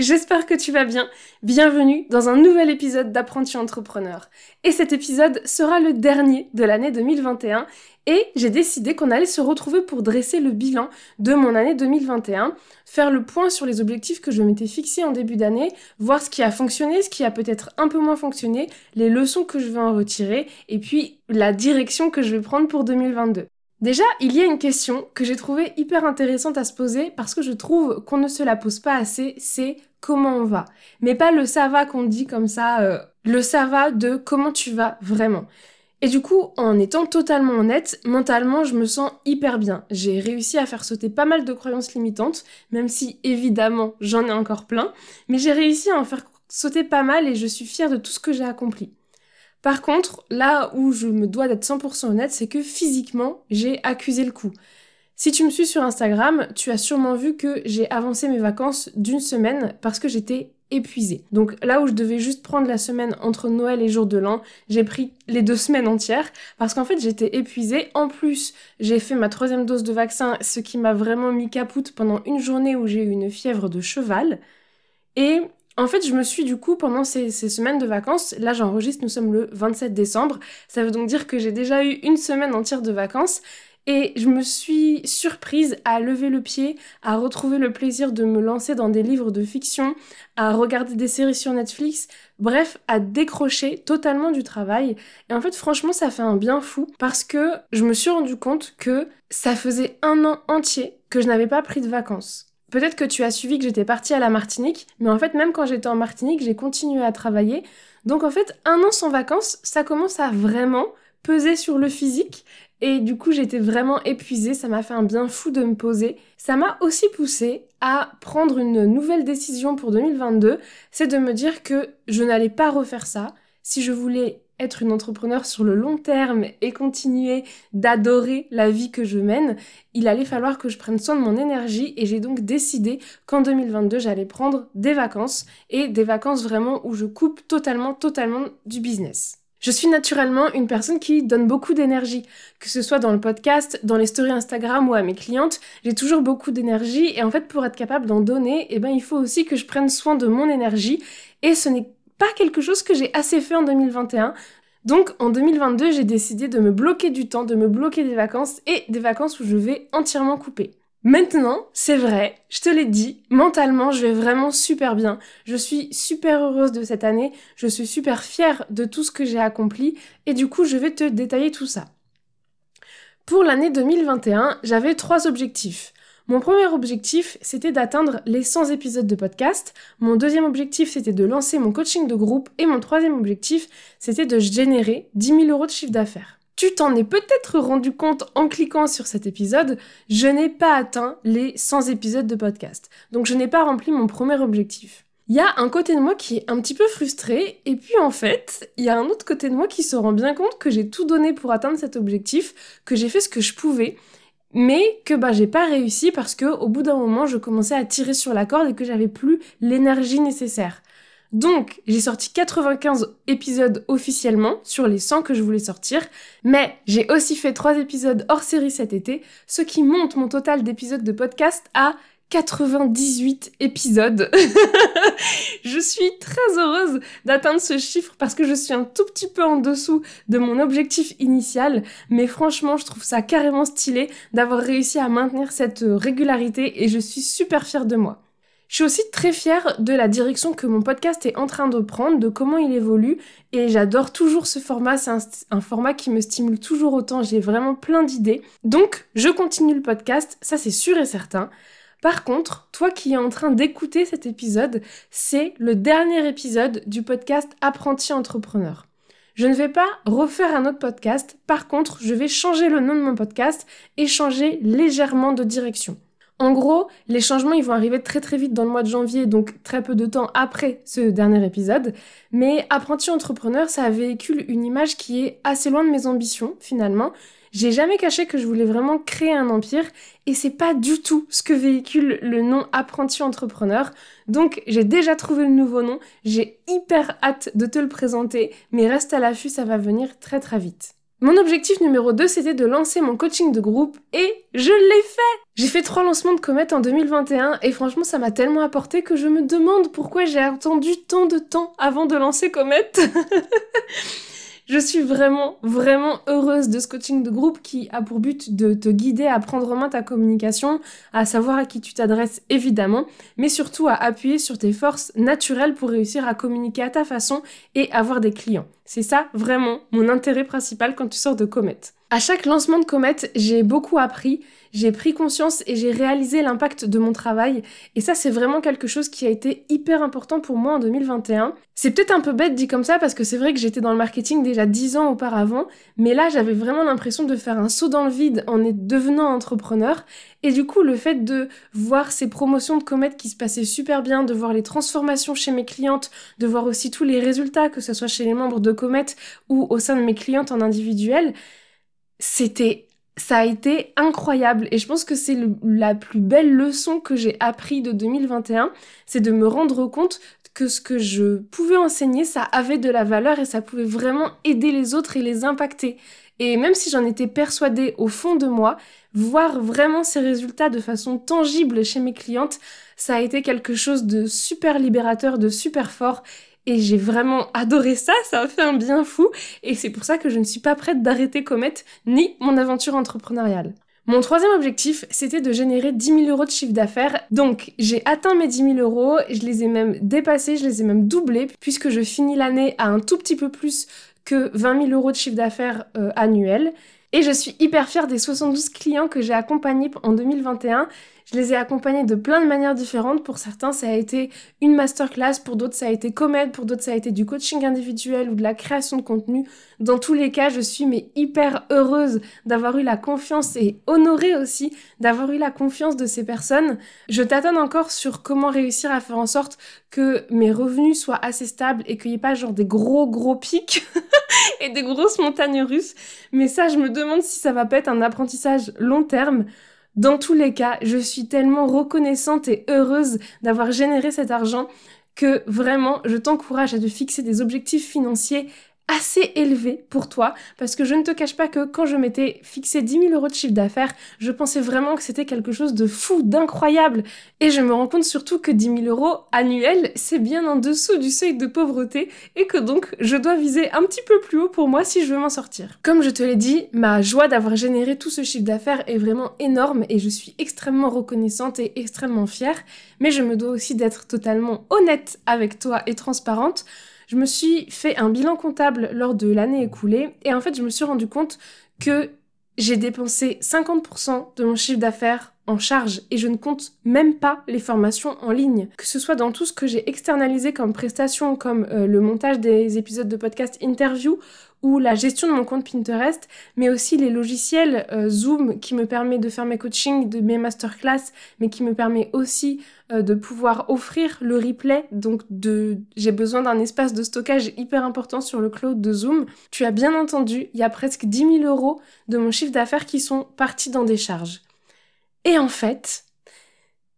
J'espère que tu vas bien. Bienvenue dans un nouvel épisode d'Apprenti Entrepreneur. Et cet épisode sera le dernier de l'année 2021 et j'ai décidé qu'on allait se retrouver pour dresser le bilan de mon année 2021, faire le point sur les objectifs que je m'étais fixés en début d'année, voir ce qui a fonctionné, ce qui a peut-être un peu moins fonctionné, les leçons que je vais en retirer et puis la direction que je vais prendre pour 2022. Déjà, il y a une question que j'ai trouvée hyper intéressante à se poser parce que je trouve qu'on ne se la pose pas assez, c'est comment on va. Mais pas le ça va qu'on dit comme ça, euh, le ça va de comment tu vas vraiment. Et du coup, en étant totalement honnête, mentalement, je me sens hyper bien. J'ai réussi à faire sauter pas mal de croyances limitantes, même si évidemment j'en ai encore plein, mais j'ai réussi à en faire sauter pas mal et je suis fière de tout ce que j'ai accompli. Par contre, là où je me dois d'être 100% honnête, c'est que physiquement, j'ai accusé le coup. Si tu me suis sur Instagram, tu as sûrement vu que j'ai avancé mes vacances d'une semaine parce que j'étais épuisée. Donc là où je devais juste prendre la semaine entre Noël et jour de l'an, j'ai pris les deux semaines entières parce qu'en fait j'étais épuisée. En plus, j'ai fait ma troisième dose de vaccin, ce qui m'a vraiment mis capoute pendant une journée où j'ai eu une fièvre de cheval. Et en fait, je me suis du coup, pendant ces, semaines de vacances, là j'enregistre, nous sommes le 27 décembre, ça veut donc dire que j'ai déjà eu une semaine entière de vacances, et je me suis surprise à lever le pied, à retrouver le plaisir de me lancer dans des livres de fiction, à regarder des séries sur Netflix, bref, à décrocher totalement du travail. Et en fait, franchement, ça fait un bien fou parce que je me suis rendu compte que ça faisait un an entier que je n'avais pas pris de vacances. Peut-être que tu as suivi que j'étais partie à la Martinique, mais en fait, même quand j'étais en Martinique, j'ai continué à travailler. Donc en fait, un an sans vacances, ça commence à vraiment peser sur le physique. Et du coup, j'étais vraiment épuisée, ça m'a fait un bien fou de me poser. Ça m'a aussi poussé à prendre une nouvelle décision pour 2022, c'est de me dire que je n'allais pas refaire ça. Si je voulais être une entrepreneur sur le long terme et continuer d'adorer la vie que je mène, il allait falloir que je prenne soin de mon énergie et j'ai donc décidé qu'en 2022 j'allais prendre des vacances et des vacances vraiment où je coupe totalement, totalement du business. Je suis naturellement une personne qui donne beaucoup d'énergie, que ce soit dans le podcast, dans les stories Instagram ou à mes clientes, j'ai toujours beaucoup d'énergie et en fait pour être capable d'en donner, eh ben il faut aussi que je prenne soin de mon énergie et ce n'est pas quelque chose que j'ai assez fait en 2021. Donc en 2022, j'ai décidé de me bloquer du temps, de me bloquer des vacances et des vacances où je vais entièrement couper. Maintenant, c'est vrai, je te l'ai dit, mentalement, je vais vraiment super bien. Je suis super heureuse de cette année, je suis super fière de tout ce que j'ai accompli et du coup, je vais te détailler tout ça. Pour l'année 2021, j'avais trois objectifs. Mon premier objectif, c'était d'atteindre les 100 épisodes de podcast. Mon deuxième objectif, c'était de lancer mon coaching de groupe. Et mon troisième objectif, c'était de générer 10 000 euros de chiffre d'affaires. Tu t'en es peut-être rendu compte en cliquant sur cet épisode, je n'ai pas atteint les 100 épisodes de podcast. Donc je n'ai pas rempli mon premier objectif. Il y a un côté de moi qui est un petit peu frustré, et puis en fait, il y a un autre côté de moi qui se rend bien compte que j'ai tout donné pour atteindre cet objectif, que j'ai fait ce que je pouvais, mais que bah j'ai pas réussi parce que au bout d'un moment je commençais à tirer sur la corde et que j'avais plus l'énergie nécessaire. Donc, j'ai sorti 95 épisodes officiellement sur les 100 que je voulais sortir, mais j'ai aussi fait 3 épisodes hors série cet été, ce qui monte mon total d'épisodes de podcast à 98 épisodes. je suis très heureuse d'atteindre ce chiffre parce que je suis un tout petit peu en dessous de mon objectif initial, mais franchement, je trouve ça carrément stylé d'avoir réussi à maintenir cette régularité et je suis super fière de moi. Je suis aussi très fière de la direction que mon podcast est en train de prendre, de comment il évolue, et j'adore toujours ce format, c'est un, format qui me stimule toujours autant, j'ai vraiment plein d'idées. Donc, je continue le podcast, ça c'est sûr et certain. Par contre, toi qui es en train d'écouter cet épisode, c'est le dernier épisode du podcast Apprenti Entrepreneur. Je ne vais pas refaire un autre podcast, par contre, je vais changer le nom de mon podcast et changer légèrement de direction. En gros, les changements ils vont arriver très très vite dans le mois de janvier, donc très peu de temps après ce dernier épisode. Mais apprenti entrepreneur, ça véhicule une image qui est assez loin de mes ambitions finalement. J'ai jamais caché que je voulais vraiment créer un empire et c'est pas du tout ce que véhicule le nom apprenti entrepreneur. Donc j'ai déjà trouvé le nouveau nom, j'ai hyper hâte de te le présenter, mais reste à l'affût, ça va venir très très vite. Mon objectif numéro 2, c'était de lancer mon coaching de groupe et je l'ai fait J'ai fait trois lancements de Comet en 2021 et franchement ça m'a tellement apporté que je me demande pourquoi j'ai attendu tant de temps avant de lancer Comet. Je suis vraiment, vraiment heureuse de ce coaching de groupe qui a pour but de te guider à prendre en main ta communication, à savoir à qui tu t'adresses évidemment, mais surtout à appuyer sur tes forces naturelles pour réussir à communiquer à ta façon et avoir des clients. C'est ça vraiment mon intérêt principal quand tu sors de Comet. À chaque lancement de Comet, j'ai beaucoup appris j'ai pris conscience et j'ai réalisé l'impact de mon travail. Et ça, c'est vraiment quelque chose qui a été hyper important pour moi en 2021. C'est peut-être un peu bête dit comme ça parce que c'est vrai que j'étais dans le marketing déjà 10 ans auparavant, mais là, j'avais vraiment l'impression de faire un saut dans le vide en devenant entrepreneur. Et du coup, le fait de voir ces promotions de comètes qui se passaient super bien, de voir les transformations chez mes clientes, de voir aussi tous les résultats, que ce soit chez les membres de Comet ou au sein de mes clientes en individuel, c'était ça a été incroyable et je pense que c'est la plus belle leçon que j'ai appris de 2021, c'est de me rendre compte que ce que je pouvais enseigner, ça avait de la valeur et ça pouvait vraiment aider les autres et les impacter. Et même si j'en étais persuadée au fond de moi, voir vraiment ces résultats de façon tangible chez mes clientes, ça a été quelque chose de super libérateur, de super fort et j'ai vraiment adoré ça, ça a fait un bien fou et c'est pour ça que je ne suis pas prête d'arrêter Comet ni mon aventure entrepreneuriale. Mon troisième objectif, c'était de générer 10 000 euros de chiffre d'affaires. Donc, j'ai atteint mes 10 000 euros, je les ai même dépassés, je les ai même doublés, puisque je finis l'année à un tout petit peu plus que 20 000 euros de chiffre d'affaires euh, annuel. Et je suis hyper fière des 72 clients que j'ai accompagnés en 2021. Je les ai accompagnés de plein de manières différentes. Pour certains, ça a été une masterclass, pour d'autres, ça a été comède, pour d'autres, ça a été du coaching individuel ou de la création de contenu. Dans tous les cas, je suis mais hyper heureuse d'avoir eu la confiance et honorée aussi d'avoir eu la confiance de ces personnes. Je t'attends encore sur comment réussir à faire en sorte que mes revenus soient assez stables et qu'il n'y ait pas genre des gros gros pics et des grosses montagnes russes. Mais ça, je me demande si ça va pas être un apprentissage long terme. Dans tous les cas, je suis tellement reconnaissante et heureuse d'avoir généré cet argent que vraiment, je t'encourage à te fixer des objectifs financiers assez élevé pour toi parce que je ne te cache pas que quand je m'étais fixé 10 000 euros de chiffre d'affaires, je pensais vraiment que c'était quelque chose de fou, d'incroyable. Et je me rends compte surtout que 10 000 euros annuels, c'est bien en dessous du seuil de pauvreté et que donc je dois viser un petit peu plus haut pour moi si je veux m'en sortir. Comme je te l'ai dit, ma joie d'avoir généré tout ce chiffre d'affaires est vraiment énorme et je suis extrêmement reconnaissante et extrêmement fière, mais je me dois aussi d'être totalement honnête avec toi et transparente je me suis fait un bilan comptable lors de l'année écoulée et en fait je me suis rendu compte que j'ai dépensé 50% de mon chiffre d'affaires en charge et je ne compte même pas les formations en ligne. Que ce soit dans tout ce que j'ai externalisé comme prestation, comme euh, le montage des épisodes de podcast interview ou la gestion de mon compte Pinterest, mais aussi les logiciels euh, Zoom qui me permet de faire mes coachings, de mes masterclass, mais qui me permet aussi euh, de pouvoir offrir le replay. Donc de, j'ai besoin d'un espace de stockage hyper important sur le cloud de Zoom. Tu as bien entendu, il y a presque 10 000 euros de mon chiffre d'affaires qui sont partis dans des charges. Et en fait,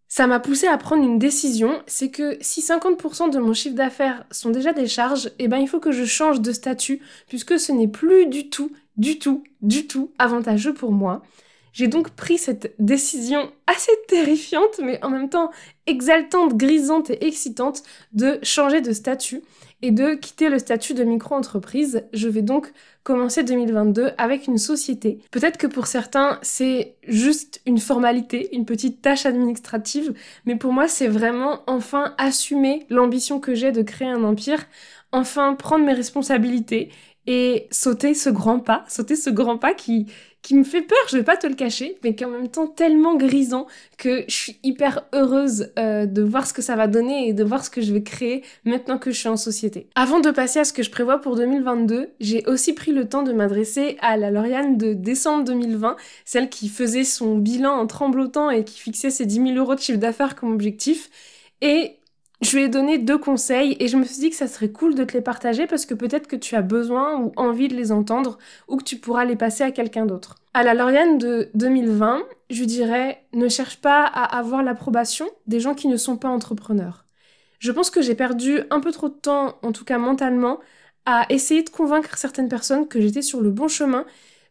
ça m'a poussé à prendre une décision, c'est que si 50% de mon chiffre d'affaires sont déjà des charges, eh ben il faut que je change de statut, puisque ce n'est plus du tout, du tout, du tout avantageux pour moi. J'ai donc pris cette décision assez terrifiante, mais en même temps exaltante, grisante et excitante de changer de statut et de quitter le statut de micro-entreprise. Je vais donc commencer 2022 avec une société. Peut-être que pour certains, c'est juste une formalité, une petite tâche administrative, mais pour moi, c'est vraiment enfin assumer l'ambition que j'ai de créer un empire, enfin prendre mes responsabilités et sauter ce grand pas, sauter ce grand pas qui, qui me fait peur, je vais pas te le cacher, mais qui est en même temps tellement grisant que je suis hyper heureuse euh, de voir ce que ça va donner et de voir ce que je vais créer maintenant que je suis en société. Avant de passer à ce que je prévois pour 2022, j'ai aussi pris le temps de m'adresser à la Lauriane de décembre 2020, celle qui faisait son bilan en tremblotant et qui fixait ses 10 000 euros de chiffre d'affaires comme objectif. Et je lui ai donné deux conseils et je me suis dit que ça serait cool de te les partager parce que peut-être que tu as besoin ou envie de les entendre ou que tu pourras les passer à quelqu'un d'autre. À la Lauriane de 2020, je dirais ne cherche pas à avoir l'approbation des gens qui ne sont pas entrepreneurs. Je pense que j'ai perdu un peu trop de temps, en tout cas mentalement, à essayer de convaincre certaines personnes que j'étais sur le bon chemin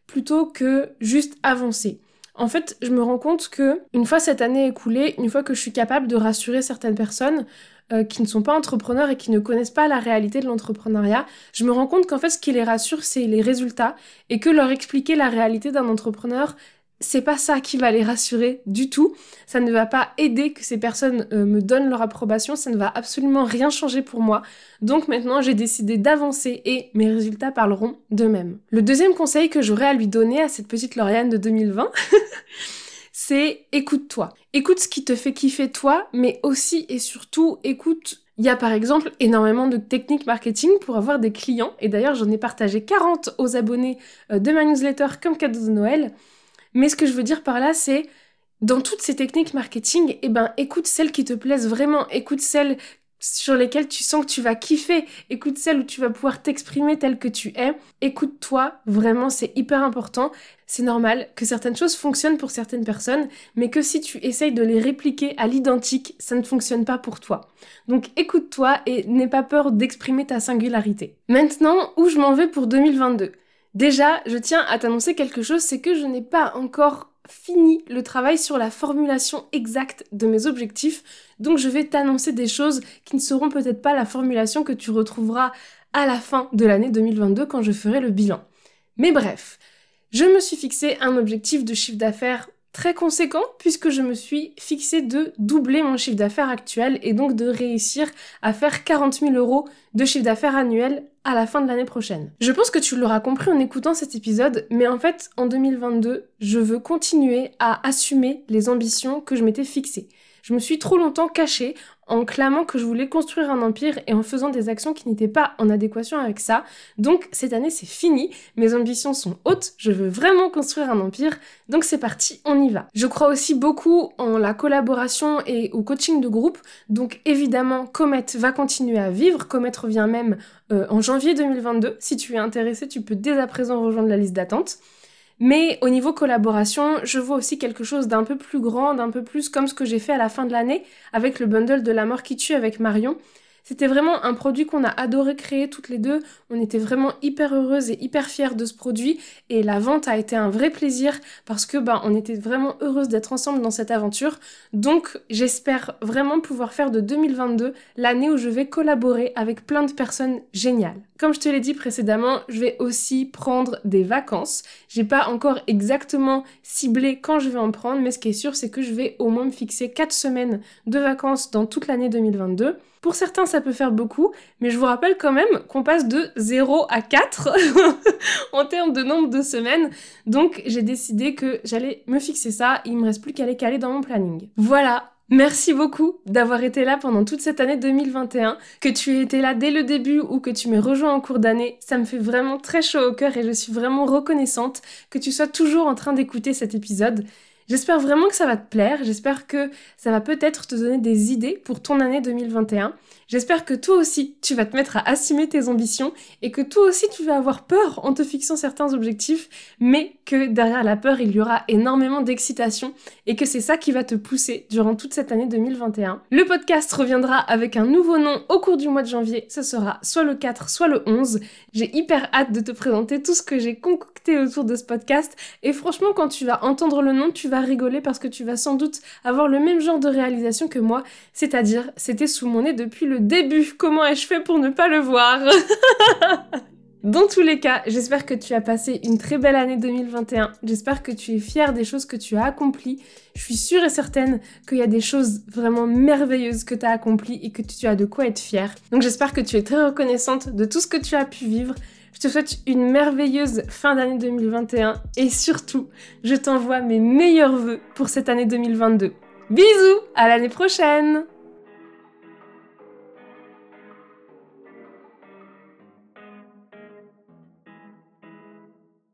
plutôt que juste avancer. En fait, je me rends compte que une fois cette année écoulée, une fois que je suis capable de rassurer certaines personnes, euh, qui ne sont pas entrepreneurs et qui ne connaissent pas la réalité de l'entrepreneuriat, je me rends compte qu'en fait ce qui les rassure c'est les résultats et que leur expliquer la réalité d'un entrepreneur c'est pas ça qui va les rassurer du tout. Ça ne va pas aider que ces personnes euh, me donnent leur approbation. Ça ne va absolument rien changer pour moi. Donc maintenant, j'ai décidé d'avancer et mes résultats parleront d'eux-mêmes. Le deuxième conseil que j'aurais à lui donner à cette petite Lauriane de 2020, c'est écoute-toi. Écoute ce qui te fait kiffer toi, mais aussi et surtout écoute il y a par exemple énormément de techniques marketing pour avoir des clients, et d'ailleurs j'en ai partagé 40 aux abonnés euh, de ma newsletter comme cadeau de Noël. Mais ce que je veux dire par là, c'est dans toutes ces techniques marketing, eh ben écoute celles qui te plaisent vraiment, écoute celles sur lesquelles tu sens que tu vas kiffer, écoute celles où tu vas pouvoir t'exprimer tel que tu es, écoute-toi, vraiment c'est hyper important. C'est normal que certaines choses fonctionnent pour certaines personnes, mais que si tu essayes de les répliquer à l'identique, ça ne fonctionne pas pour toi. Donc écoute-toi et n'aie pas peur d'exprimer ta singularité. Maintenant, où je m'en vais pour 2022 Déjà, je tiens à t'annoncer quelque chose, c'est que je n'ai pas encore fini le travail sur la formulation exacte de mes objectifs, donc je vais t'annoncer des choses qui ne seront peut-être pas la formulation que tu retrouveras à la fin de l'année 2022 quand je ferai le bilan. Mais bref, je me suis fixé un objectif de chiffre d'affaires très conséquent puisque je me suis fixé de doubler mon chiffre d'affaires actuel et donc de réussir à faire 40 000 euros de chiffre d'affaires annuel à la fin de l'année prochaine. Je pense que tu l'auras compris en écoutant cet épisode, mais en fait, en 2022, je veux continuer à assumer les ambitions que je m'étais fixées. Je me suis trop longtemps cachée en clamant que je voulais construire un empire et en faisant des actions qui n'étaient pas en adéquation avec ça. Donc cette année c'est fini, mes ambitions sont hautes, je veux vraiment construire un empire, donc c'est parti, on y va. Je crois aussi beaucoup en la collaboration et au coaching de groupe, donc évidemment Comet va continuer à vivre, Comet revient même euh, en janvier 2022, si tu es intéressé tu peux dès à présent rejoindre la liste d'attente. Mais au niveau collaboration, je vois aussi quelque chose d'un peu plus grand, d'un peu plus comme ce que j'ai fait à la fin de l'année avec le bundle de la mort qui tue avec Marion. C'était vraiment un produit qu'on a adoré créer toutes les deux. On était vraiment hyper heureuses et hyper fiers de ce produit. Et la vente a été un vrai plaisir parce que ben, on était vraiment heureuses d'être ensemble dans cette aventure. Donc j'espère vraiment pouvoir faire de 2022 l'année où je vais collaborer avec plein de personnes géniales. Comme je te l'ai dit précédemment, je vais aussi prendre des vacances. J'ai pas encore exactement ciblé quand je vais en prendre, mais ce qui est sûr, c'est que je vais au moins me fixer 4 semaines de vacances dans toute l'année 2022. Pour certains, ça peut faire beaucoup, mais je vous rappelle quand même qu'on passe de 0 à 4 en termes de nombre de semaines. Donc, j'ai décidé que j'allais me fixer ça. Il me reste plus qu'à les caler dans mon planning. Voilà, Merci beaucoup d'avoir été là pendant toute cette année 2021, que tu aies été là dès le début ou que tu m'aies rejoint en cours d'année. Ça me fait vraiment très chaud au cœur et je suis vraiment reconnaissante que tu sois toujours en train d'écouter cet épisode. J'espère vraiment que ça va te plaire, j'espère que ça va peut-être te donner des idées pour ton année 2021. J'espère que toi aussi, tu vas te mettre à assumer tes ambitions et que toi aussi, tu vas avoir peur en te fixant certains objectifs, mais que derrière la peur, il y aura énormément d'excitation et que c'est ça qui va te pousser durant toute cette année 2021. Le podcast reviendra avec un nouveau nom au cours du mois de janvier. Ce sera soit le 4, soit le 11. J'ai hyper hâte de te présenter tout ce que j'ai concocté autour de ce podcast et franchement, quand tu vas entendre le nom, tu vas rigoler parce que tu vas sans doute avoir le même genre de réalisation que moi, c'est-à-dire c'était sous mon nez depuis le début. Comment ai-je fait pour ne pas le voir? Dans tous les cas, j'espère que tu as passé une très belle année 2021. J'espère que tu es fier des choses que tu as accomplies. Je suis sûre et certaine qu'il y a des choses vraiment merveilleuses que tu as accomplies et que tu as de quoi être fier. Donc j'espère que tu es très reconnaissante de tout ce que tu as pu vivre. Je te souhaite une merveilleuse fin d'année 2021 et surtout, je t'envoie mes meilleurs voeux pour cette année 2022. Bisous, à l'année prochaine